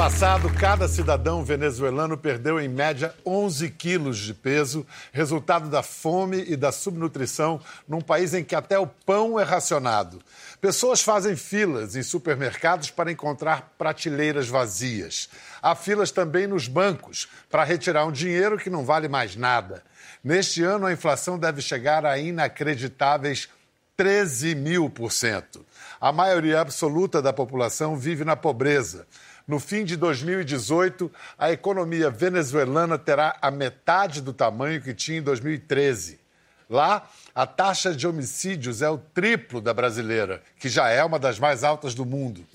passado, cada cidadão venezuelano perdeu em média 11 quilos de peso, resultado da fome e da subnutrição num país em que até o pão é racionado. Pessoas fazem filas em supermercados para encontrar prateleiras vazias. Há filas também nos bancos para retirar um dinheiro que não vale mais nada. Neste ano, a inflação deve chegar a inacreditáveis 13 mil por cento. A maioria absoluta da população vive na pobreza. No fim de 2018, a economia venezuelana terá a metade do tamanho que tinha em 2013. Lá, a taxa de homicídios é o triplo da brasileira, que já é uma das mais altas do mundo.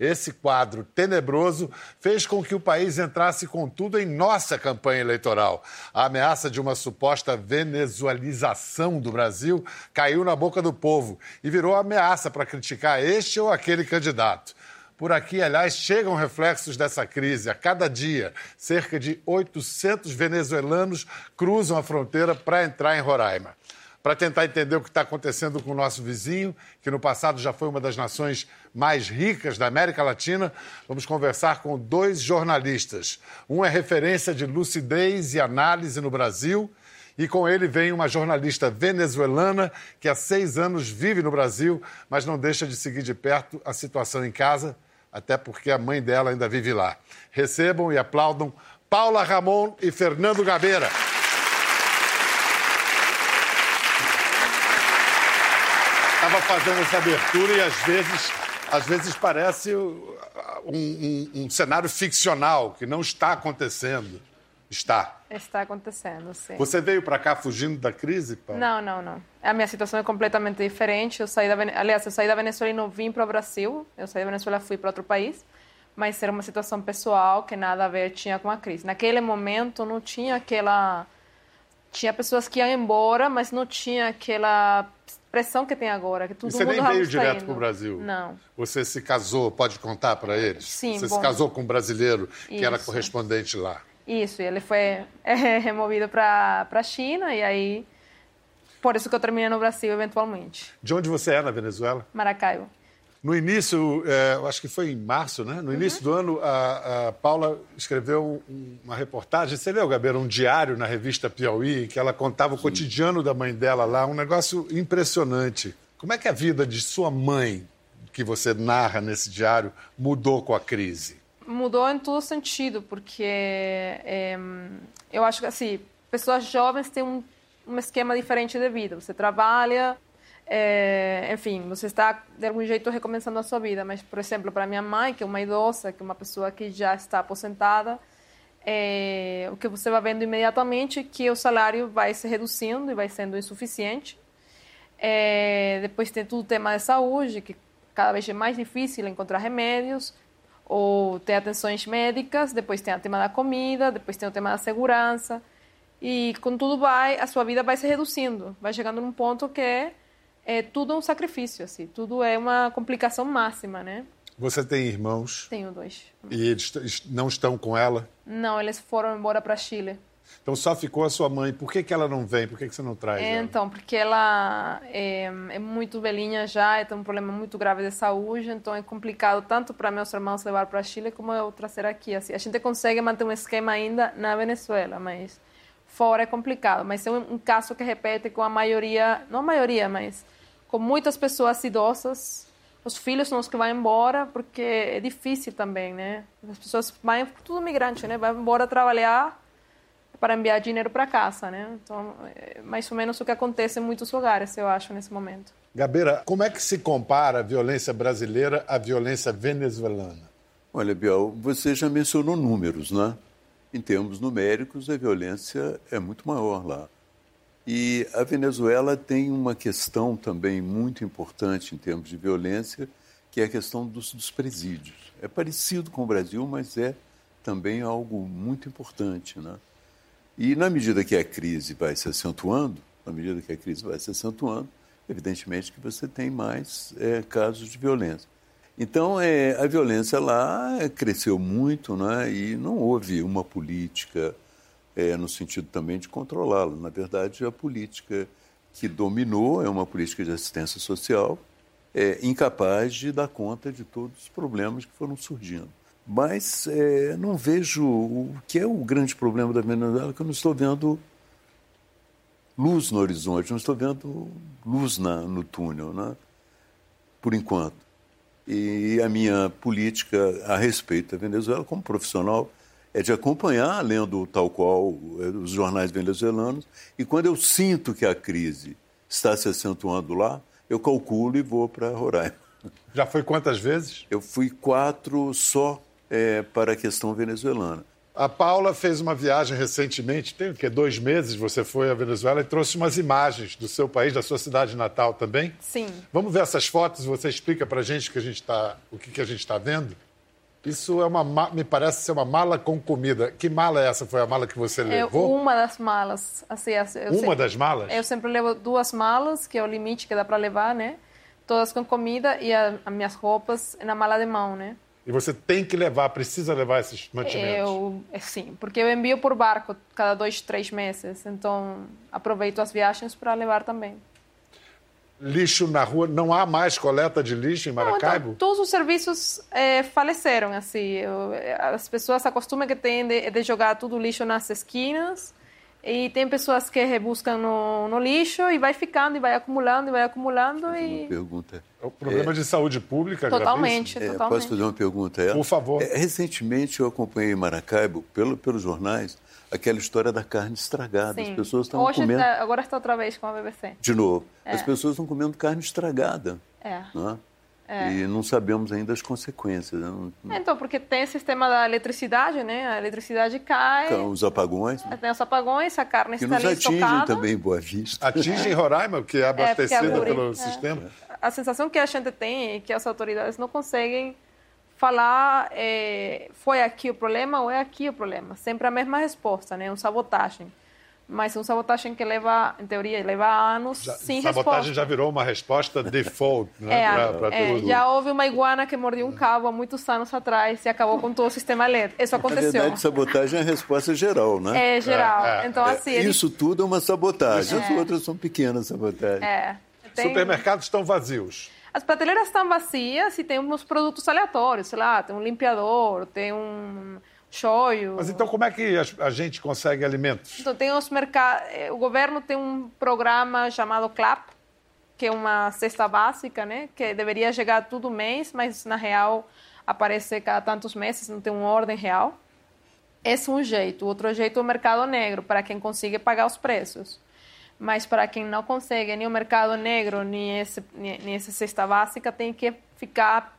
Esse quadro tenebroso fez com que o país entrasse com tudo em nossa campanha eleitoral. A ameaça de uma suposta venezualização do Brasil caiu na boca do povo e virou ameaça para criticar este ou aquele candidato. Por aqui, aliás, chegam reflexos dessa crise. A cada dia, cerca de 800 venezuelanos cruzam a fronteira para entrar em Roraima. Para tentar entender o que está acontecendo com o nosso vizinho, que no passado já foi uma das nações mais ricas da América Latina, vamos conversar com dois jornalistas. Um é referência de lucidez e análise no Brasil, e com ele vem uma jornalista venezuelana que há seis anos vive no Brasil, mas não deixa de seguir de perto a situação em casa até porque a mãe dela ainda vive lá. Recebam e aplaudam Paula Ramon e Fernando Gabeira. Estava fazendo essa abertura e às vezes, às vezes parece um, um, um cenário ficcional que não está acontecendo. Está. Está acontecendo, sim. Você veio para cá fugindo da crise? Paulo? Não, não, não. A minha situação é completamente diferente. Eu saí da, aliás, eu saí da Venezuela e não vim para o Brasil. Eu saí da Venezuela e fui para outro país. Mas era uma situação pessoal que nada a ver tinha com a crise. Naquele momento não tinha aquela tinha pessoas que iam embora, mas não tinha aquela pressão que tem agora, que todo Você mundo nem veio direto para o Brasil? Não. Você se casou, pode contar para eles? Sim, Você bom. se casou com um brasileiro que era Isso. correspondente lá. Isso, e ele foi é, removido para a China e aí por isso que eu terminei no Brasil eventualmente. De onde você é na Venezuela? Maracaibo. No início, é, eu acho que foi em março, né? No início do ano, a, a Paula escreveu um- uma reportagem. Você leu, Gabeira, um diário na revista Piauí, que ela contava o cotidiano da mãe dela lá, um negócio impressionante. Como é que a vida de sua mãe, que você narra nesse diário, mudou com a crise? Mudou em todo sentido, porque é, eu acho que assim, pessoas jovens têm um, um esquema diferente de vida. Você trabalha, é, enfim, você está de algum jeito recomeçando a sua vida. Mas, por exemplo, para minha mãe, que é uma idosa, que é uma pessoa que já está aposentada, é, o que você vai vendo imediatamente é que o salário vai se reduzindo e vai sendo insuficiente. É, depois tem todo o tema de saúde, que cada vez é mais difícil encontrar remédios ou ter atenções médicas. Depois tem o tema da comida, depois tem o tema da segurança. E com tudo vai, a sua vida vai se reduzindo, vai chegando num ponto que é, é tudo um sacrifício, assim, tudo é uma complicação máxima, né? Você tem irmãos Tenho dois. e eles não estão com ela? Não, eles foram embora para Chile. Então só ficou a sua mãe. Por que, que ela não vem? Por que, que você não traz É, ela? então, porque ela é, é muito velhinha já, tem um problema muito grave de saúde, então é complicado tanto para meus irmãos levar para Chile como eu trazer aqui. Assim, a gente consegue manter um esquema ainda na Venezuela, mas fora é complicado. Mas é um, um caso que repete com a maioria, não a maioria, mas com muitas pessoas idosas. Os filhos são os que vão embora, porque é difícil também, né? As pessoas vão, tudo migrante, né? Vai embora trabalhar para enviar dinheiro para casa, né? Então, é mais ou menos o que acontece em muitos lugares, eu acho, nesse momento. Gabeira, como é que se compara a violência brasileira à violência venezuelana? Olha, Biel, você já mencionou números, né? Em termos numéricos, a violência é muito maior lá. E a Venezuela tem uma questão também muito importante em termos de violência, que é a questão dos, dos presídios. É parecido com o Brasil, mas é também algo muito importante, né? E na medida que a crise vai se acentuando, na medida que a crise vai se acentuando, evidentemente que você tem mais é, casos de violência. Então, é, a violência lá cresceu muito, né? E não houve uma política é, no sentido também de controlá-la. Na verdade, a política que dominou é uma política de assistência social é, incapaz de dar conta de todos os problemas que foram surgindo. Mas é, não vejo o que é o grande problema da Venezuela, que eu não estou vendo luz no horizonte, não estou vendo luz na, no túnel, né? por enquanto. E a minha política a respeito da Venezuela, como profissional, é de acompanhar, lendo tal qual é, os jornais venezuelanos, e quando eu sinto que a crise está se acentuando lá, eu calculo e vou para Roraima. Já foi quantas vezes? Eu fui quatro só é, para a questão venezuelana. A Paula fez uma viagem recentemente, tem o quê? Dois meses você foi à Venezuela e trouxe umas imagens do seu país, da sua cidade natal também? Sim. Vamos ver essas fotos, você explica para a gente, que a gente tá, o que, que a gente está vendo? Isso é uma, me parece ser uma mala com comida. Que mala é essa? Foi a mala que você É levou? uma das malas. Assim, assim, Uma sempre- das malas? Eu sempre levo duas malas, que é o limite que dá para levar, né? Todas com comida e a- as minhas roupas na mala de mão, né? E você tem que levar, precisa levar esses mantimentos. Eu, é, sim, porque eu envio por barco cada dois, três meses, então aproveito as viagens para levar também. Lixo na rua, não há mais coleta de lixo em Não, Maracaibo? então, todos os serviços eh, faleceram, assim. Eu- as pessoas acostumam que tem de, de jogar tudo lixo nas esquinas e tem pessoas que rebuscam no, no lixo e vai ficando e vai acumulando e vai acumulando Uma e pergunta. É o problema de saúde pública totalmente, É, totalmente. posso fazer uma pergunta? a ela? Por favor. É, recentemente eu acompanhei em Maracaibo, pelo, pelos jornais, aquela história da carne estragada. As Sim. pessoas estavam Hoje comendo. tá- agora está outra vez com a BBC. De novo, as pessoas estão comendo carne estragada. É. Né? E não sabemos ainda as consequências. né? Não- Então, porque tem o sistema da eletricidade, né? A eletricidade cai, Então, os apagões, né? tem os apagões, a carne que está nos ali atingem estocada. também em Boa Vista. Atinge em Roraima, que é porque abastecida a Guri- pelo é. sistema. A sensação que a gente tem é que as autoridades não conseguem falar é, foi aqui o problema ou é aqui o problema. Sempre a mesma resposta, né? Um sabotagem. Mas um sabotagem que leva, em teoria, leva anos Já, sem sabotagem resposta. já virou uma resposta default né, É, para é, tudo. já houve uma iguana que mordia um cabo há muitos anos atrás e acabou com todo o sistema elétrico. Isso Na aconteceu. verdade, sabotagem é a resposta geral, né? É geral. É, é, então, é. assim, ele- Isso tudo é uma sabotagem. As É. outras são pequenas sabotagens. é, tem- Supermercados estão vazios. As prateleiras estão vazias e tem uns produtos aleatórios, sei lá, tem um limpiador, tem um shoyu. Mas então como é que a, gente consegue alimentos? Então, tem os mercados. O governo tem um programa chamado CLAP, que é uma cesta básica, né? Que deveria chegar todo mês, mas na real aparece cada tantos meses, não tem uma ordem real. Esse é um jeito. O outro jeito é o mercado negro, para quem consiga pagar os preços. Mas para quem não consegue nem o mercado negro, nem, esse, nem essa cesta básica, tem que ficar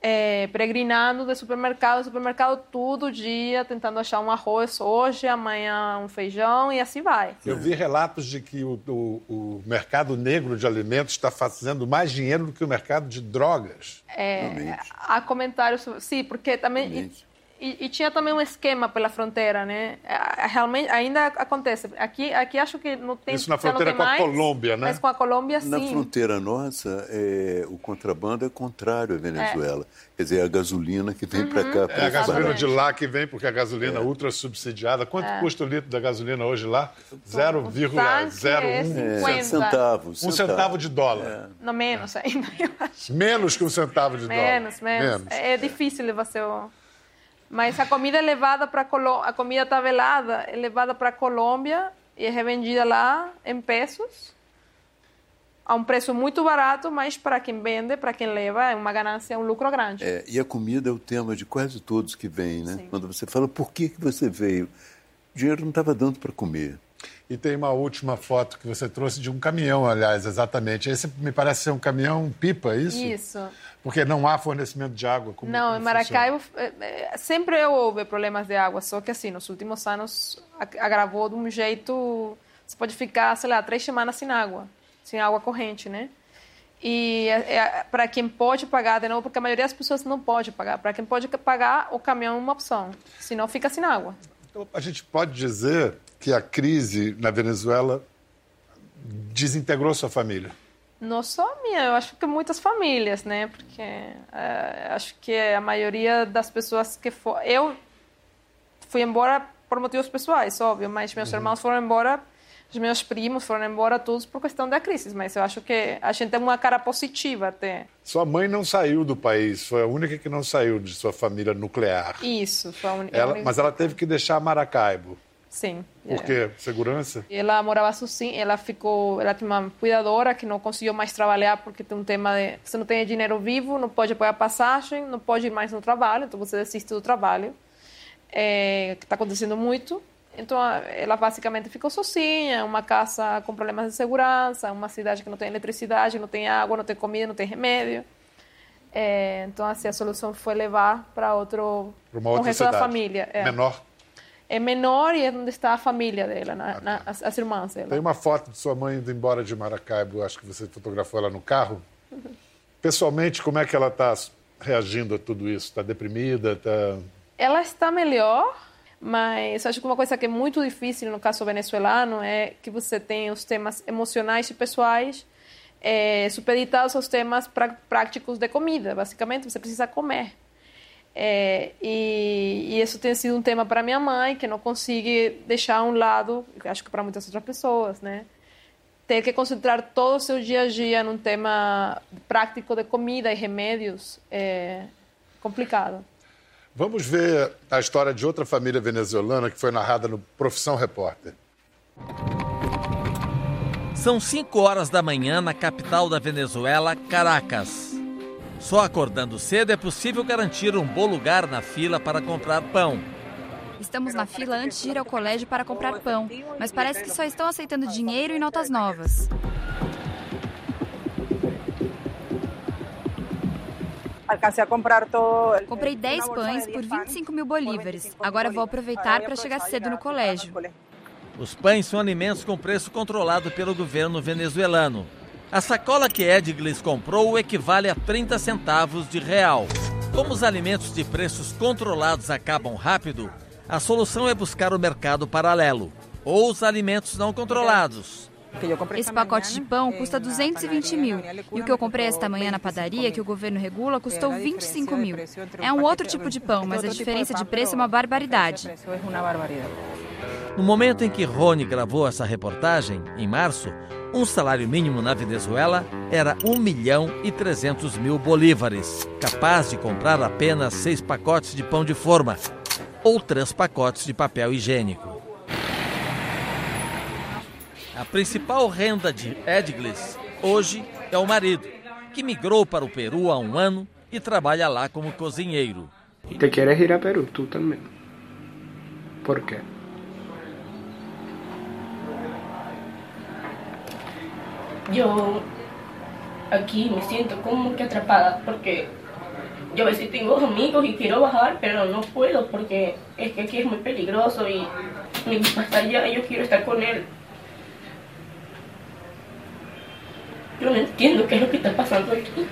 é, peregrinando de supermercado em supermercado todo dia, tentando achar um arroz hoje, amanhã um feijão e assim vai. Eu vi relatos de que o, o- o mercado negro de alimentos está fazendo mais dinheiro do que o mercado de drogas. É, há comentários sobre... Sim, porque também... Realmente. E, e tinha também um esquema pela fronteira, né? É, Realmente, ainda acontece. Aqui, aqui acho que não tem... Isso na fronteira com a mais, Colômbia, né? Mas com a Colômbia, Na sim. fronteira nossa, é, o contrabando é contrário à Venezuela. Quer dizer, a gasolina que vem para cá. É a gasolina de lá que vem, porque a gasolina ultra subsidiada. Quanto custa o litro da gasolina hoje lá? tanque é 0,01 50. É, centavos. um centavo de dólar. Não menos ainda, eu acho. Menos que um centavo de Menos, dólar. menos. É, é difícil levar seu. Mas a comida é levada para Colômbia, a comida tabelada é levada para Colômbia e é revendida lá em pesos a um preço muito barato, mas para quem vende, para quem leva, é uma ganância, é um lucro grande. É, e a comida é o tema de quase todos que vêm, né? Sim. Quando você fala, por que, que você veio? O dinheiro não estava dando para comer. E tem uma última foto que você trouxe de um caminhão, aliás, exatamente. Esse me parece ser um caminhão pipa, é isso? Isso. Porque não há fornecimento de água. Como, Não, como em Maracaibo eh, eh, sempre houve problemas de água, só que assim, nos últimos anos ag- agravou de um jeito. Você pode ficar, sei lá, três semanas sem água, sem água corrente, né? E para quem pode pagar, de novo, porque a maioria das pessoas não pode pagar. Para quem pode pagar, o caminhão é uma opção, senão fica sem água. Então, a gente pode dizer que a crise na Venezuela desintegrou sua família. Não só a minha, eu acho que muitas famílias, né? Porque eh, acho que a maioria das pessoas que for, eu fui embora por motivos pessoais, óbvio, mas meus irmãos foram embora os meus primos foram embora todos por questão da crise, mas eu acho que a gente tem uma cara positiva até. Sua mãe não saiu do país, foi a única que não saiu de sua família nuclear. Isso, foi a única. Ela, mas ela teve que deixar Maracaibo. Sim. Por quê? Segurança? Ela morava sozinha, ela ficou, ela tinha uma cuidadora que não conseguiu mais trabalhar porque tem um tema de você não tem dinheiro vivo, não pode pagar passagem, não pode ir mais no trabalho, então você desiste do trabalho. É, que está acontecendo muito. Então, ela basicamente ficou sozinha, uma casa com problemas de segurança, uma cidade que não tem eletricidade, não tem água, não tem comida, não tem remédio. É, então, assim, a solução foi levar para outro, para uma outra resto cidade. da família. É. Menor? É menor e é onde está a família dela, na, na, as, as, irmãs dela. Tem uma foto de sua mãe indo embora de Maracaibo, acho que você fotografou ela no carro. Pessoalmente, como é que ela está reagindo a tudo isso? Está deprimida? Tá... Ela está melhor, mas acho que uma coisa que é muito difícil no caso venezuelano é que você tem os temas emocionais e pessoais é, supeditados aos temas práticos de comida. Basicamente, você precisa comer. É, e, e, isso tem sido um tema para minha mãe, que não consegue deixar a um lado, acho que para muitas outras pessoas, né? Ter que concentrar todo o seu dia a dia num tema prático de comida e remédios é complicado. Vamos ver a história de outra família venezuelana que foi narrada no Profissão Repórter. São 5 horas da manhã na capital da Venezuela, Caracas. Só acordando cedo é possível garantir um bom lugar na fila para comprar pão. Estamos na fila antes de ir ao colégio para comprar pão, mas parece que só estão aceitando dinheiro e notas novas. Alcancei a comprar todo. Comprei 10 pães por 25 mil bolívares. Agora vou aproveitar para chegar cedo no colégio. Os pães são alimentos com preço controlado pelo governo venezuelano. A sacola que Edglis comprou equivale a 30 centavos de real. Como os alimentos de preços controlados acabam rápido, a solução é buscar o mercado paralelo ou os alimentos não controlados. Esse pacote de pão custa 220 mil. E o que eu comprei esta manhã na padaria, que o governo regula, custou 25 mil. É um outro tipo de pão, mas a diferença de preço é uma barbaridade. No momento em que Rony gravou essa reportagem, em março, um salário mínimo na Venezuela era 1 milhão e 300 mil bolívares, capaz de comprar apenas seis pacotes de pão de forma ou três pacotes de papel higiênico. A principal renda de Edglis hoje é o marido, que migrou para o Peru há um ano e trabalha lá como cozinheiro. ¿Te quieres ir a Perú tú también? ¿Por qué? Yo aquí me siento como que atrapada porque yo a veces tengo amigos y quiero bajar, pero no puedo porque es que aquí es muy peligroso y mi papá está allá y yo quiero estar con él. Yo no entiendo qué es lo que está pasando aquí.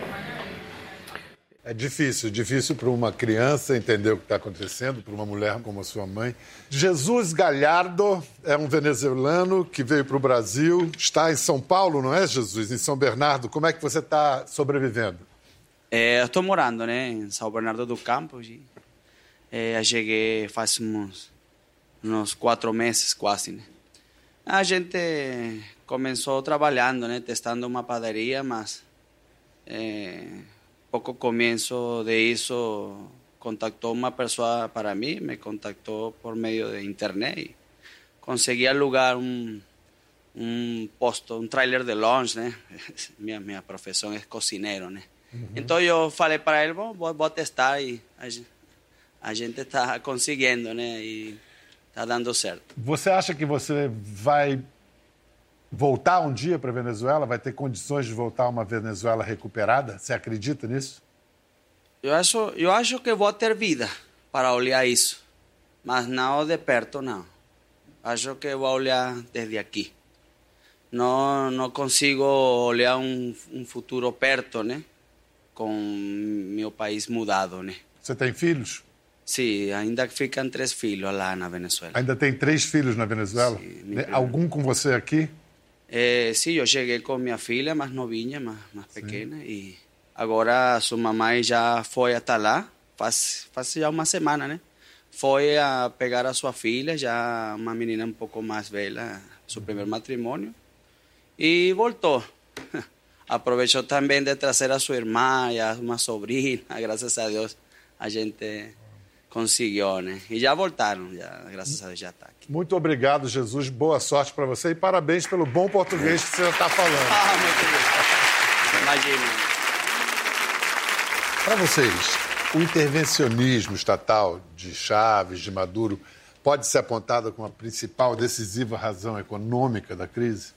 É difícil, difícil para uma criança entender o que está acontecendo, para uma mulher como a sua mãe. Jesus Galhardo é um venezuelano que veio para o Brasil, está em São Paulo, não é, Jesus? Em São Bernardo. Como é que você está sobrevivendo? É, eu estou morando né, em São Bernardo do Campo. É, cheguei faz uns, uns quatro meses quase. Né? A gente começou trabalhando, né, testando uma padaria, mas é, poco comienzo de eso contactó una persona para mí, me contactó por medio de internet y conseguí alugar un, un posto, un trailer de lunch, né? minha, minha profissão é cozinheiro, né? Uhum. Então eu falei para ele, vou, vou testar e a, a gente está conseguindo, né? E está dando certo. Você acha que você vai voltar um dia para a Venezuela? Vai ter condições de voltar a uma Venezuela recuperada? Você acredita nisso? Eu acho, eu acho que vou ter vida para olhar isso, mas não de perto, não. Acho que vou olhar desde aqui. Não, não consigo olhar um, um futuro perto, né? Com meu país mudado, né? Você tem filhos? Sim, ainda ficam três filhos lá na Venezuela. Ainda tem três filhos na Venezuela? Sim, Algum com você aqui? É, sim, eu cheguei com minha filha mais novinha, mais, mais pequena, e agora sua mamãe já foi até lá, faz, faz já uma semana, né? foi a pegar a sua filha, já uma menina um pouco mais velha, seu primeiro matrimônio, e voltou. Aproveitou também de trazer a sua irmã e uma sobrinha, graças a Deus a gente conseguiu, né? E já voltaram, já, graças a Deus já está aqui. Muito obrigado, Jesus. Boa sorte para você e parabéns pelo bom português que você está falando. Ah, muito bem. Imagina. Para vocês, o intervencionismo estatal de Chaves, de Maduro, pode ser apontado como a principal decisiva razão econômica da crise?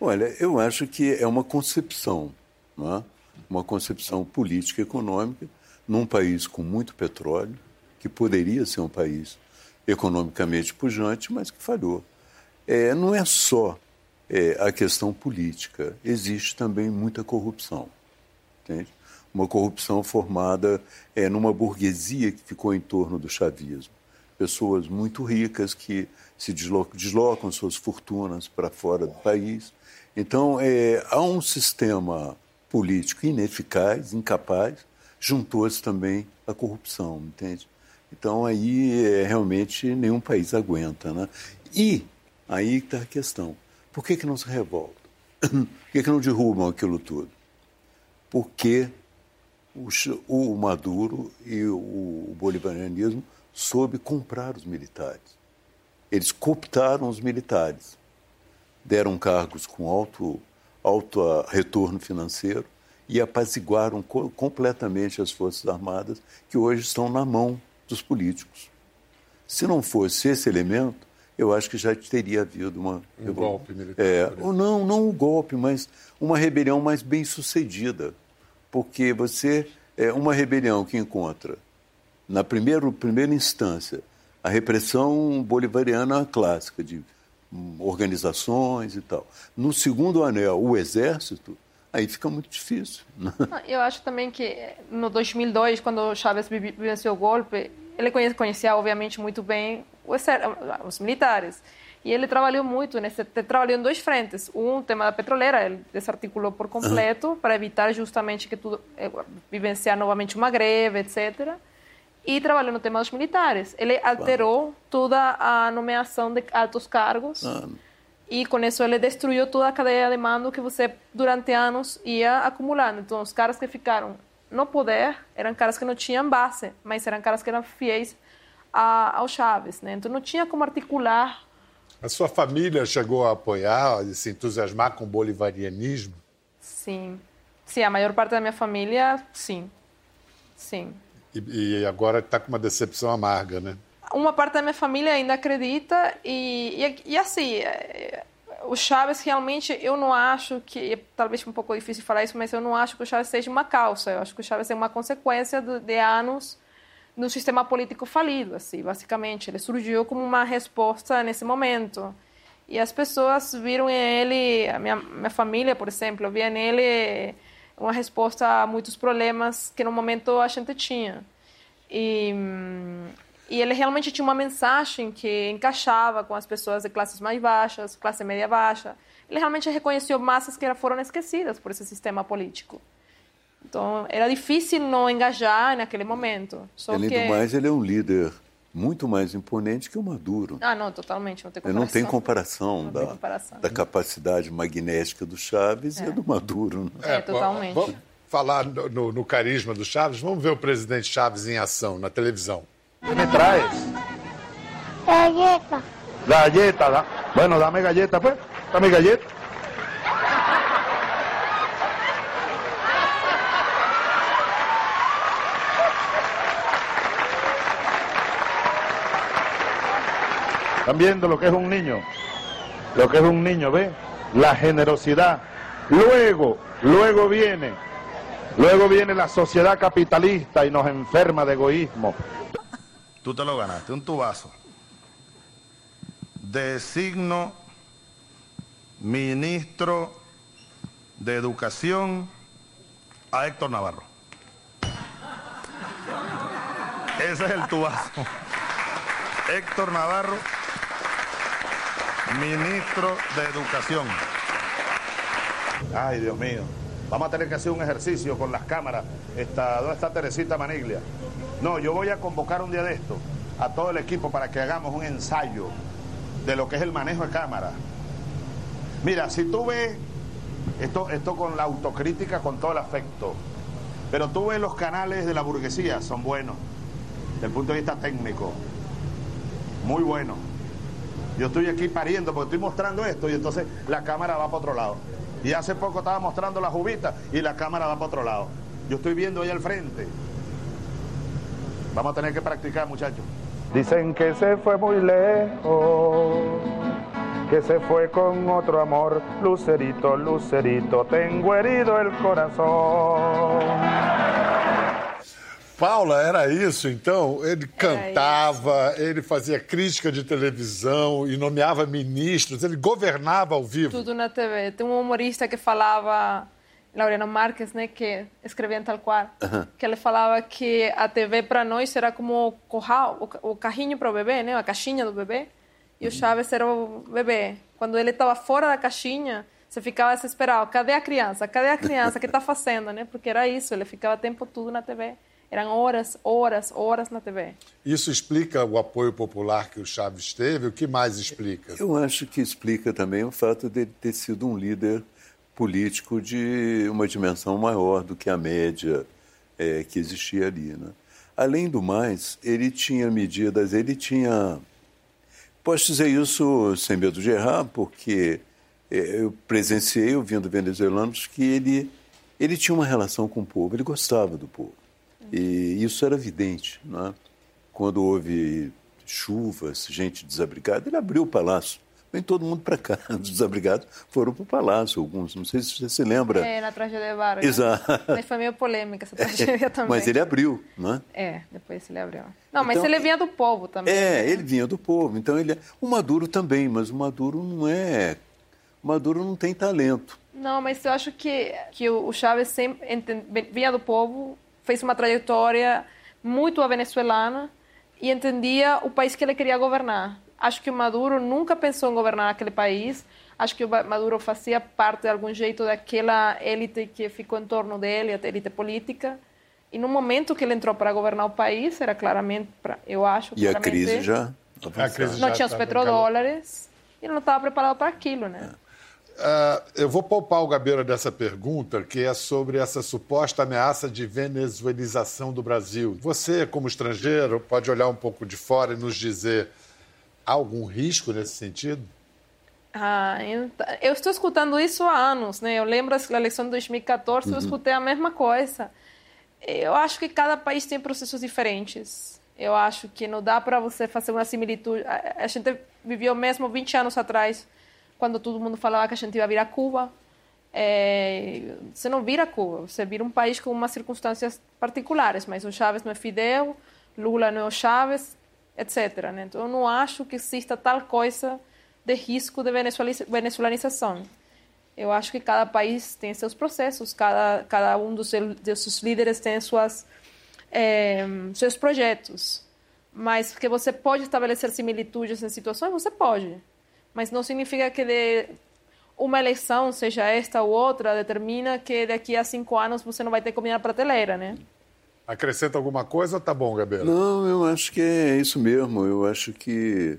Olha, eu acho que é uma concepção, não é? uma concepção política e econômica num país com muito petróleo, que poderia ser um país economicamente pujante, mas que falhou. É, não é só é, a questão política, existe também muita corrupção. Entende? Uma corrupção formada é, numa burguesia que ficou em torno do chavismo. Pessoas muito ricas que se deslocam, deslocam suas fortunas para fora do país. Então, é, há um sistema político ineficaz, incapaz, juntou-se também a corrupção, entende? Então aí é, realmente nenhum país aguenta, né? E aí está a questão: por que, que não se revoltam? Por que, que não derrubam aquilo tudo? Porque o, o Maduro e o, o bolivarianismo soube comprar os militares. Eles cooptaram os militares, deram cargos com alto, alto retorno financeiro e apaziguaram co completamente as Forças Armadas, que hoje estão na mão dos políticos. Se não fosse esse elemento, eu acho que já teria havido uma. Um golpe militar. É, ou não, não um golpe, mas uma rebelião mais bem sucedida. Porque você. É uma rebelião que encontra, na primeira, primeira instância, a repressão bolivariana clássica de hum, organizações e tal. No segundo anel, o exército, aí fica muito difícil. Né? Eu acho também que no 2002, quando Chávez venceu o golpe, ele conhecia, obviamente, muito bem os militares. E ele trabalhou muito nesse, trabalhou em dois frentes. Um, tema da petroleira, ele desarticulou por completo uhum. para evitar justamente que tudo eh, vivenciar novamente uma greve, etc. E trabalhou no tema dos militares. Ele alterou toda a nomeação de altos cargos. Uhum e com isso ele destruiu toda a cadeia de mando que você durante anos ia acumulando. Então os caras que ficaram no poder eram caras que não tinham base, mas eram caras que eram fiéis a, ao Chaves, né? Então não tinha como articular. A sua família chegou a apoiar, a se entusiasmar com o bolivarianismo? Sim, sim, a maior parte da minha família, sim, sim. E, e agora está com uma decepção amarga, né? uma parte da minha família ainda acredita e, e, e assim, é, o Chaves realmente, eu não acho que, talvez um pouco difícil falar isso, mas eu não acho que o Chaves seja uma causa, eu acho que o Chaves é uma consequência de, de anos no sistema político falido, assim, basicamente. Ele surgiu como uma resposta nesse momento. E as pessoas viram ele, a minha, minha família, por exemplo, via nele uma resposta a muitos problemas que no momento a gente tinha. E, e ele realmente tinha uma mensagem que encaixava com as pessoas de classes mais baixas, classe média baixa. Ele realmente reconheceu massas que foram esquecidas por esse sistema político. Então, era difícil não engajar naquele momento. Só Além que... do mais, ele é um líder muito mais imponente que o Maduro. Ah, não, totalmente, não tem comparação. Não tem comparação, não da, tem comparação. da capacidade magnética do Chaves é. e do Maduro. Né? É, totalmente. Vamos falar no, no, no carisma do Chaves, vamos ver o presidente Chaves em ação na televisão. ¿Qué me traes? Galleta. Galleta, da. bueno, dame galleta, pues. Dame galleta. Están viendo lo que es un niño, lo que es un niño, ¿ve? La generosidad. Luego, luego viene, luego viene la sociedad capitalista y nos enferma de egoísmo. Tú te lo ganaste, un tubazo. Designo ministro de Educación a Héctor Navarro. Ese es el tubazo. Héctor Navarro, ministro de Educación. Ay, Dios mío. Vamos a tener que hacer un ejercicio con las cámaras. ¿Dónde está Teresita Maniglia? No, yo voy a convocar un día de esto a todo el equipo para que hagamos un ensayo de lo que es el manejo de cámara. Mira, si tú ves, esto, esto con la autocrítica, con todo el afecto, pero tú ves los canales de la burguesía, son buenos, desde el punto de vista técnico, muy buenos. Yo estoy aquí pariendo porque estoy mostrando esto y entonces la cámara va para otro lado. Y hace poco estaba mostrando la jubita y la cámara va para otro lado. Yo estoy viendo ahí al frente. Vamos a tener que practicar, muchachos. Dicen que se fue muy lejos, que se fue con otro amor. Lucerito, Lucerito, tengo herido el corazón. Paula, era isso então? Ele cantava, ele fazia crítica de televisão e nomeava ministros, ele governava ao vivo. Tudo na TV. Tem um humorista que falava, Laureano Marques, né, que escrevia em tal qual, que ele falava que a TV para nós era como o corral, o, o carrinho para o bebê, né, a caixinha do bebê, e o Chaves era o bebê. Quando ele estava fora da caixinha, você ficava desesperado. Cadê a criança? Cadê a criança? O que está fazendo, né? Porque era isso, ele ficava o tempo todo na TV. Eram horas, horas, horas na TV. Isso explica o apoio popular que o Chaves teve? O que mais explica? Eu acho que explica também o fato de ele ter sido um líder político de uma dimensão maior do que a média é, que existia ali. Né? Além do mais, ele tinha medidas, ele tinha. Posso dizer isso sem medo de errar, porque é, eu presenciei, ouvindo venezuelanos, que ele, ele tinha uma relação com o povo, ele gostava do povo. E isso era evidente. Né? Quando houve chuvas, gente desabrigada, ele abriu o palácio. Vem todo mundo para cá. Os desabrigados foram para o palácio, alguns. Não sei se você se lembra. É, na tragédia de Vargas. Exato. Mas foi meio polêmica essa tragédia também. Mas ele abriu, não é? É, depois ele abriu. Não, mas Então, ele vinha do povo também. É, né? ele vinha do povo. Então ele é... O Maduro também, mas o Maduro não é. O Maduro não tem talento. Não, mas eu acho que, que o Chávez sempre enten- vinha do povo, fez uma trajetória muito a venezuelana e entendia o país que ele queria governar. Acho que o Maduro nunca pensou em governar aquele país. Acho que o Maduro fazia parte, de algum jeito, daquela élite que ficou em torno dele, a élite política. E no momento que ele entrou para governar o país, era claramente, pra- eu acho, E a crise já. A crise não já tinha os estava petrodólares e ele não estava preparado para aquilo, né? Ah, eu vou poupar o Gabeira dessa pergunta, que é sobre essa suposta ameaça de venezuelização do Brasil. Você, como estrangeiro, pode olhar um pouco de fora e nos dizer há algum risco nesse sentido? Ah, eu estou escutando isso há anos, né? Eu lembro da eleição de 2014, eu Uhum. escutei a mesma coisa. Eu acho que cada país tem processos diferentes. Eu acho que não dá para você fazer uma similitude. A, a gente viveu mesmo 20 anos atrás, quando todo mundo falava que a gente ia virar Cuba. É, você não vira Cuba, você vira um país com umas circunstâncias particulares, mas o Chávez não é Fidel, Lula não é o Chávez, etc. Né? Então, eu não acho que exista tal coisa de risco de venezuelanização. Eu acho que cada país tem seus processos, cada, cada um dos, seu- de seus líderes tem suas, eh, seus projetos. Mas que você pode estabelecer similitudes em situações, você pode. Mas não significa que de uma eleição, seja esta ou outra, determina que daqui a cinco anos você não vai ter comida na prateleira, né? Acrescenta alguma coisa ou tá bom, Gabeira? Não, eu acho que é isso mesmo. Eu acho que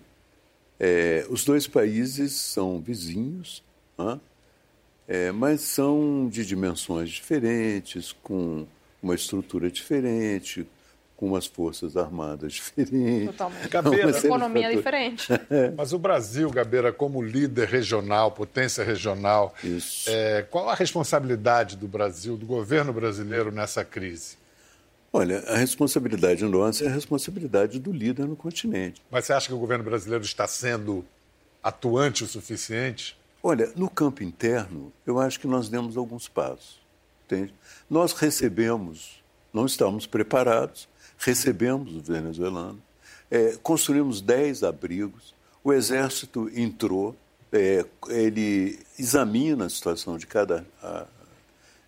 é, os dois países são vizinhos, né? É, mas são de dimensões diferentes, com uma estrutura diferente, com umas forças armadas diferentes. Totalmente. Gabeira. Uma Economia diferente. Mas o Brasil, Gabeira, como líder regional, potência regional, é, qual a responsabilidade do Brasil, do governo brasileiro nessa crise? Olha, a responsabilidade nossa é a responsabilidade do líder no continente. Mas você acha que o governo brasileiro está sendo atuante o suficiente? Olha, no campo interno, eu acho que nós demos alguns passos. Entende? Nós recebemos, não estávamos preparados, recebemos os venezuelanos, é, construímos 10 abrigos, o Exército entrou, é, ele examina a situação de cada, a-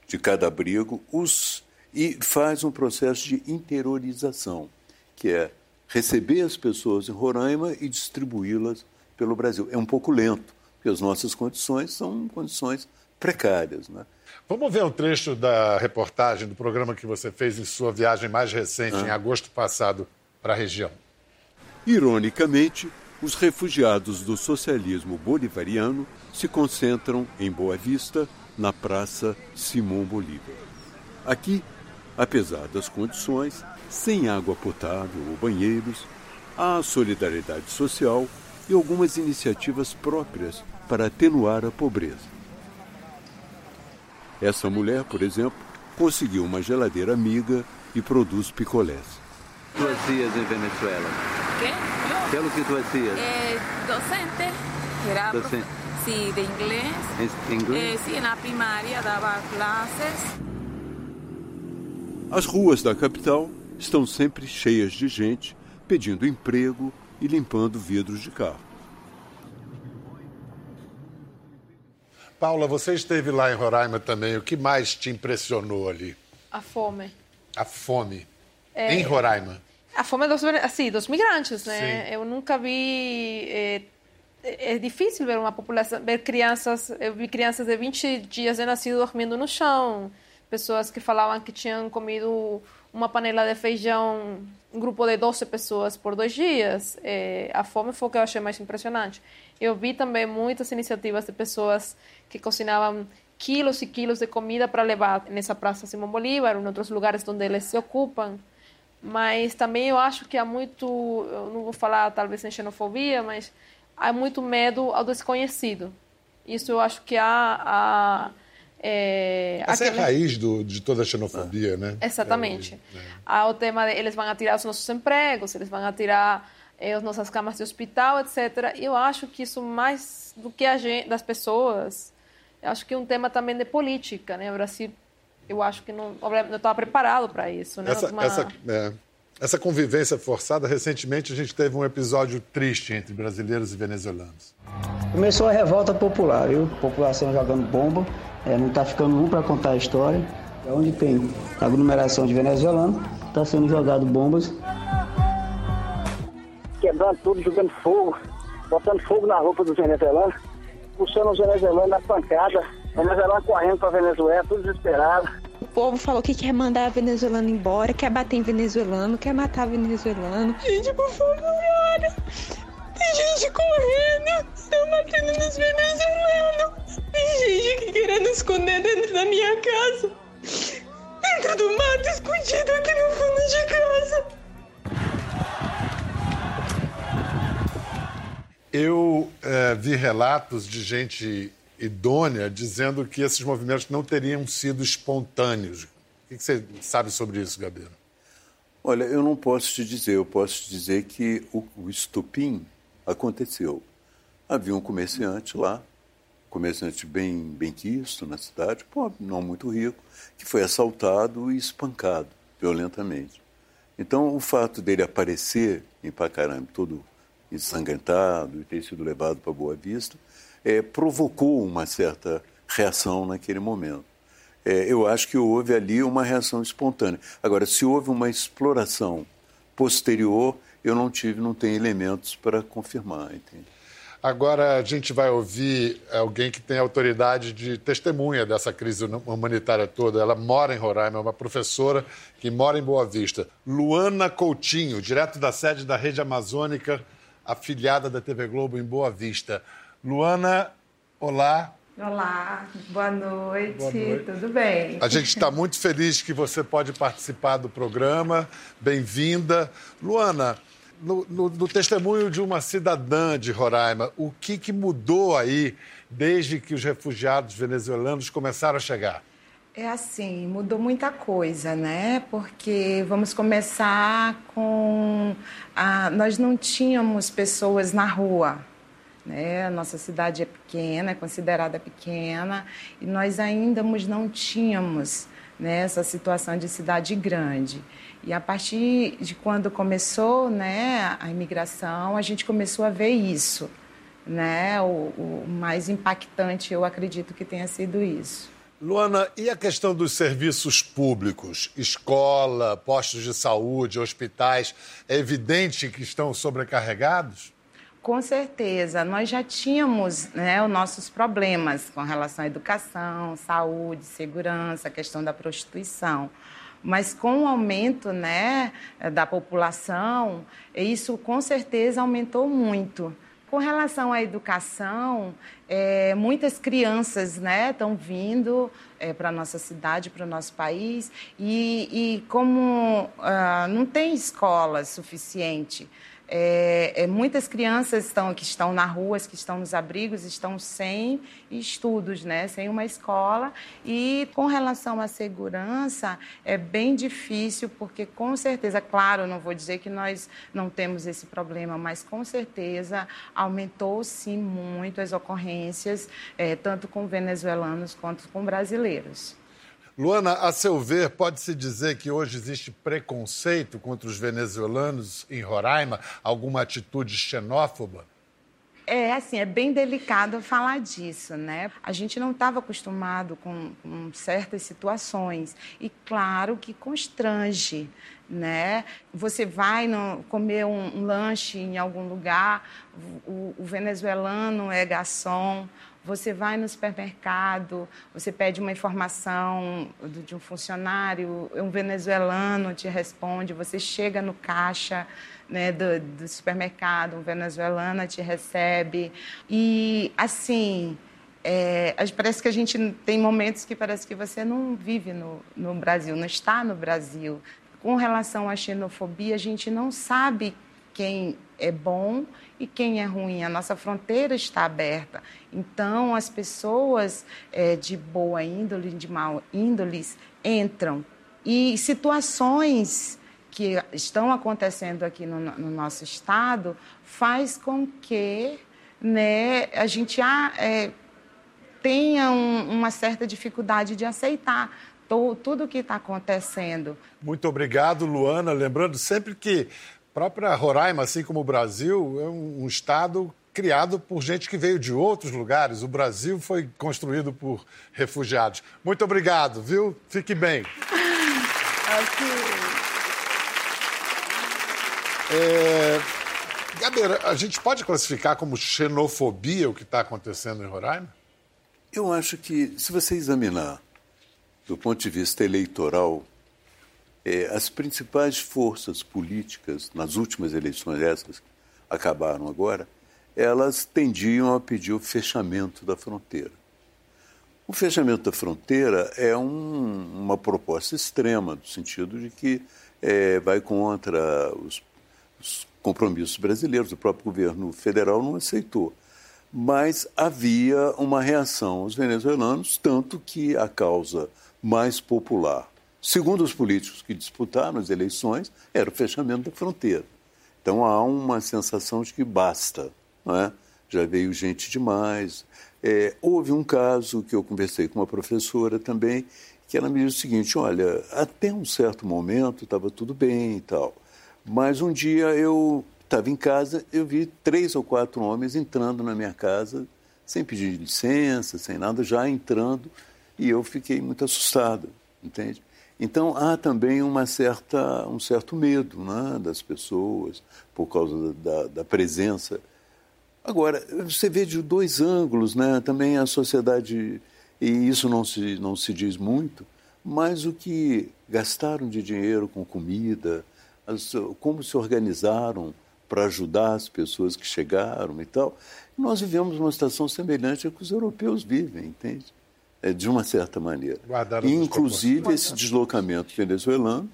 de cada abrigo os, e faz um processo de interiorização, que é receber as pessoas em Roraima e distribuí-las pelo Brasil. É um pouco lento, porque as nossas condições são condições precárias. Né? Vamos ver um trecho da reportagem do programa que você fez em sua viagem mais recente, Ah. em agosto passado, para a região. Ironicamente, os refugiados do socialismo bolivariano se concentram em Boa Vista, na Praça Simão Bolívar. Aqui, apesar das condições, sem água potável ou banheiros, há solidariedade social e algumas iniciativas próprias para atenuar a pobreza. Essa mulher, por exemplo, conseguiu uma geladeira amiga e produz picolés. Tu hacías em Venezuela? ¿Qué? Yo. ¿Qué es lo que tú hacías? Eh, docente. Era Docente. Sí, de inglés. ¿En inglés? Eh, sí, en la primaria daba clases. As ruas da capital estão sempre cheias de gente pedindo emprego e limpando vidros de carro. Paula, você esteve lá em Roraima também. O que mais te impressionou ali? A fome. A fome. É, em Roraima. A fome dos, assim, dos migrantes, né? Sim. Eu nunca vi. É, é difícil ver uma população, ver crianças. Eu vi crianças de 20 dias de nascido dormindo no chão, pessoas que falavam que tinham comido uma panela de feijão, um grupo de 12 pessoas por dois dias. É, a fome foi o que eu achei mais impressionante. Eu vi também muitas iniciativas de pessoas que cozinhavam quilos e quilos de comida para levar nessa Praça Simão Bolívar, em outros lugares onde eles se ocupam. Mas também eu acho que há muito, eu não vou falar talvez em xenofobia, mas há muito medo ao desconhecido. Isso eu acho que há. há é, Essa aquele- é a raiz do- de toda a xenofobia, né? Exatamente. Há o tema de eles vão atirar os nossos empregos, eles vão atirar eh, as nossas camas de hospital, etc. E eu acho que isso mais do que a gente, das pessoas, eu acho que é um tema também de política, né? O Brasil, eu acho que não estava preparado para isso, né? Essa, Uma- essa, é, essa convivência forçada, recentemente a gente teve um episódio triste entre brasileiros e venezuelanos. Começou a revolta popular, viu? População jogando bomba, é, não tá ficando um para contar a história. É Onde tem aglomeração de venezuelanos, tá sendo jogado bombas. quebrando tudo, jogando fogo, botando fogo na roupa dos venezuelanos, puxando os venezuelanos na pancada, venezuelano correndo para Venezuela, tudo desesperado. O povo falou que quer mandar venezuelano embora, quer bater em venezuelano, quer matar venezuelano. Gente, por favor, olha. Tem gente correndo, esconder dentro da minha casa. Dentro do mato, escondido aqui no fundo de casa. Eu eh, vi relatos de gente idônea dizendo que esses movimentos não teriam sido espontâneos. O que você sabe sobre isso, Gabeiro? Olha, eu não posso te dizer, eu posso te dizer que o, o estupim aconteceu. Havia um comerciante lá, comerciante bem, bem quisto na cidade, pobre, não muito rico, que foi assaltado e espancado violentamente. Então, o fato dele aparecer em Pacarambe todo ensanguentado e ter sido levado para Boa Vista, eh, provocou uma certa reação naquele momento. É, eu acho que houve ali uma reação espontânea. Agora, se houve uma exploração posterior, eu não tive, não tenho elementos para confirmar, entende? Agora a gente vai ouvir alguém que tem autoridade de testemunha dessa crise humanitária toda. Ela mora em Roraima, é uma professora que mora em Boa Vista. Luana Coutinho, direto da sede da Rede Amazônica, afiliada da TV Globo em Boa Vista. Luana, olá. Olá, boa noite, Boa noite. tudo bem? A gente está muito feliz que você pode participar do programa. Bem-vinda. Luana, no, no- no testemunho de uma cidadã de Roraima, o que, que mudou aí desde que os refugiados venezuelanos começaram a chegar? É assim, mudou muita coisa, né? Porque vamos começar com. A, nós não tínhamos pessoas na rua. Né? A nossa cidade é pequena, é considerada pequena, e nós ainda não tínhamos né, essa situação de cidade grande. E a partir de quando começou né, a imigração, a gente começou a ver isso. Né? O, o mais impactante, eu acredito que tenha sido isso. Luana, e a questão dos serviços públicos? Escola, postos de saúde, hospitais, é evidente que estão sobrecarregados? Com certeza, nós já tínhamos né, os nossos problemas com relação à educação, saúde, segurança, a questão da prostituição. Mas com o aumento né, da população, isso com certeza aumentou muito. Com relação à educação, é, muitas crianças estão né, vindo é, para a nossa cidade, para o nosso país, e, e como ah, não tem escola suficiente, é, é, muitas crianças estão, que estão na rua, que estão nos abrigos, estão sem estudos, né? sem uma escola. E com relação à segurança, é bem difícil, porque com certeza, claro, não vou dizer que nós não temos esse problema, mas com certeza aumentou sim muito as ocorrências, é, tanto com venezuelanos quanto com brasileiros. Luana, a seu ver, pode-se dizer que hoje existe preconceito contra os venezuelanos em Roraima? Alguma atitude xenófoba? É, assim, é bem delicado falar disso, né? A gente não estava acostumado com, com, certas situações e, claro, que constrange, né? Você vai no, comer um, um, lanche em algum lugar, o, o venezuelano é garçom, você vai no supermercado, você pede uma informação de um funcionário, um venezuelano te responde, você chega no caixa né, do, do supermercado, um venezuelano te recebe. E, assim, é, parece que a gente tem momentos que parece que você não vive no, no Brasil, não está no Brasil. Com relação à xenofobia, a gente não sabe quem é bom e quem é ruim. A nossa fronteira está aberta. Então, as pessoas é, de boa índole, de mal índoles, entram. E situações que estão acontecendo aqui no, no nosso estado faz com que né, a gente é, tenha um, uma certa dificuldade de aceitar tudo o que está acontecendo. Muito obrigado, Luana. Lembrando sempre que própria Roraima, assim como o Brasil, é um, um estado criado por gente que veio de outros lugares. O Brasil foi construído por refugiados. Muito obrigado, viu? Fique bem. É... Gabeira, a gente pode classificar como xenofobia o que está acontecendo em Roraima? Eu acho que, se você examinar do ponto de vista eleitoral é, as principais forças políticas, nas últimas eleições, essas acabaram agora, elas tendiam a pedir o fechamento da fronteira. O fechamento da fronteira é um, uma proposta extrema, no sentido de que é, vai contra os, os compromissos brasileiros, o próprio governo federal não aceitou. Mas havia uma reação aos venezuelanos, tanto que a causa mais popular segundo os políticos que disputaram as eleições, era o fechamento da fronteira. Então há uma sensação de que basta, não é? já veio gente demais. É, houve um caso que eu conversei com uma professora também, que ela me disse o seguinte: olha, até um certo momento estava tudo bem e tal, mas um dia eu estava em casa, eu vi três ou quatro homens entrando na minha casa, sem pedir licença, sem nada, já entrando, e eu fiquei muito assustado, entende? Então há também uma certa, um certo medo né, das pessoas por causa da, da, presença. Agora, você vê de dois ângulos, né? também a sociedade, e isso não se, não se diz muito, mas o que gastaram de dinheiro com comida, as, como se organizaram para ajudar as pessoas que chegaram e tal. Nós vivemos uma situação semelhante à que os europeus vivem, entende? É, de uma certa maneira. E, inclusive, esse deslocamento venezuelano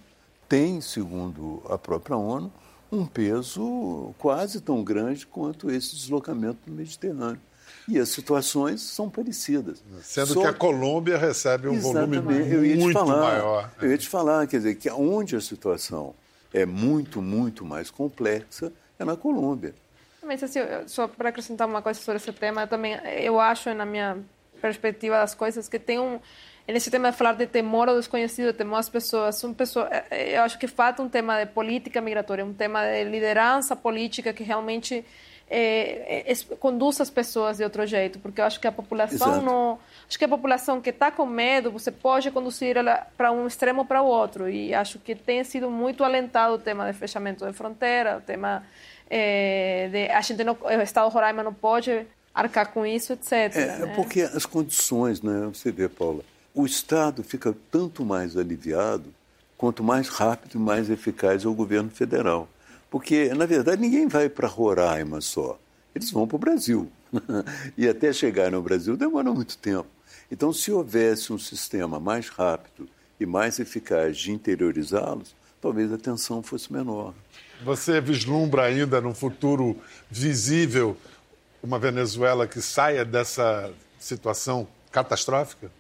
tem, segundo a própria ONU, um peso quase tão grande quanto esse deslocamento no Mediterrâneo. E as situações são parecidas. Sendo Só... que a Colômbia recebe um Exatamente. volume eu ia muito falar, maior. Eu ia te falar, quer dizer, que onde a situação é muito, muito mais complexa é na Colômbia. Mas, assim, só para acrescentar uma coisa sobre esse tema, também eu acho, na minha perspectiva das coisas, que tem um nesse tema de falar de temor ao desconhecido, temor às pessoas, são pessoas, eu acho que falta um tema de política migratória, um tema de liderança política que realmente é, é, conduz as pessoas de outro jeito, porque eu acho que a população Exato. não, acho que a população que está com medo, você pode conduzir ela para um extremo ou para o outro, e acho que tem sido muito alentado o tema de fechamento de fronteira, o tema de a gente não, o Estado de Roraima não pode arcar com isso, etc. É, né? porque as condições, né? Você vê, Paula, o Estado fica tanto mais aliviado quanto mais rápido e mais eficaz é o governo federal. Porque, na verdade, ninguém vai para Roraima só. Eles vão para o Brasil. e até chegar no Brasil demora muito tempo. Então, se houvesse um sistema mais rápido e mais eficaz de interiorizá-los, talvez a tensão fosse menor. Você vislumbra ainda no futuro visível uma Venezuela que saia dessa situação catastrófica?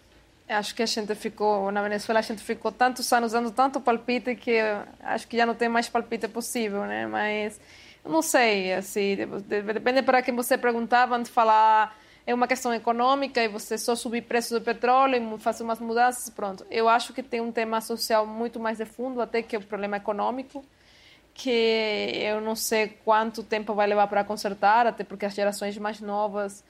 Acho que a gente ficou, na Venezuela, a gente ficou tantos anos dando tanto palpite que acho que já não tem mais palpite possível, né? Mas não sei, assim, depende para quem você perguntava, antes de falar é uma questão econômica e você só subir preço do petróleo e fazer umas mudanças, pronto. Eu acho que tem um tema social muito mais de fundo até que o problema econômico, que eu não sei quanto tempo vai levar para consertar, até porque as gerações mais novas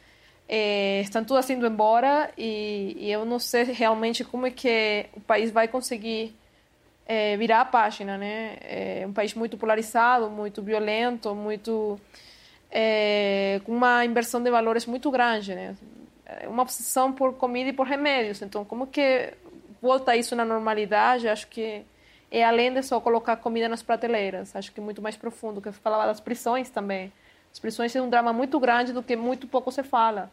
é, estão todas indo embora e, e, eu não sei realmente como é que o país vai conseguir é, virar a página, né? É um país muito polarizado, muito violento, muito com uma inversão de valores muito grande, né? Uma obsessão por comida e por remédios. Então, como que volta isso na normalidade? Acho que é além de só colocar comida nas prateleiras. Acho que é muito mais profundo. Que eu falava das prisões também. As prisões são um drama muito grande do que muito pouco se fala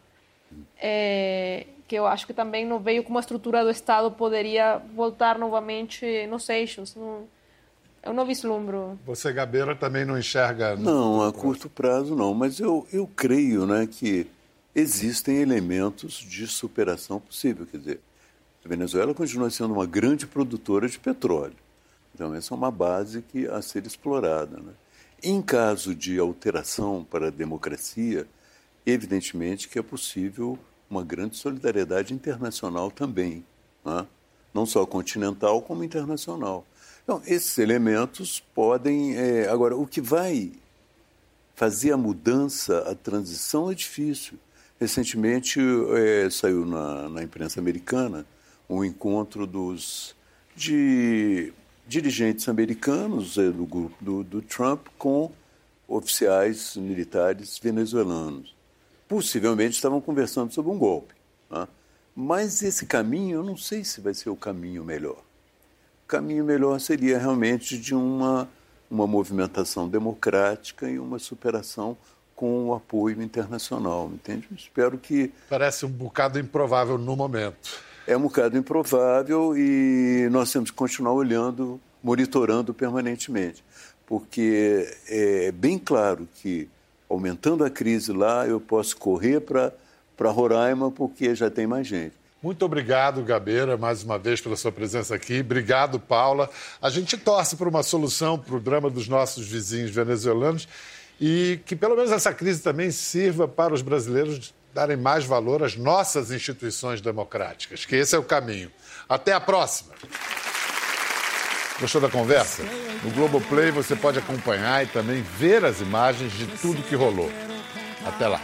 é, que eu acho que também não veio como a estrutura do Estado poderia voltar novamente nos eixos. Não, eu não vislumbro. Você, Gabeira, também não enxerga... Não, a curto prazo não, mas eu, eu creio né, que existem elementos de superação possível. Quer dizer, a Venezuela continua sendo uma grande produtora de petróleo. Então, essa é uma base que a ser explorada. Né? Em caso de alteração para a democracia, evidentemente que é possível uma grande solidariedade internacional também, né? não só continental como internacional. Então, esses elementos podem. É, agora, o que vai fazer a mudança, a transição é difícil. Recentemente é, saiu na, na, imprensa americana um encontro dos de dirigentes americanos do grupo do, do Trump com oficiais militares venezuelanos possivelmente estavam conversando sobre um golpe. Né? Mas esse caminho, eu não sei se vai ser o caminho melhor. O caminho melhor seria realmente de uma, uma movimentação democrática e uma superação com o apoio internacional, entende? Espero que... Parece um bocado improvável no momento. É um bocado improvável e nós temos que continuar olhando, monitorando permanentemente, porque é bem claro que aumentando a crise lá, eu posso correr para Roraima porque já tem mais gente. Muito obrigado, Gabeira, mais uma vez pela sua presença aqui. Obrigado, Paula. A gente torce por uma solução para o drama dos nossos vizinhos venezuelanos e que pelo menos essa crise também sirva para os brasileiros darem mais valor às nossas instituições democráticas, que esse é o caminho. Até a próxima. Gostou da conversa? No Globoplay você pode acompanhar e também ver as imagens de tudo que rolou. Até lá.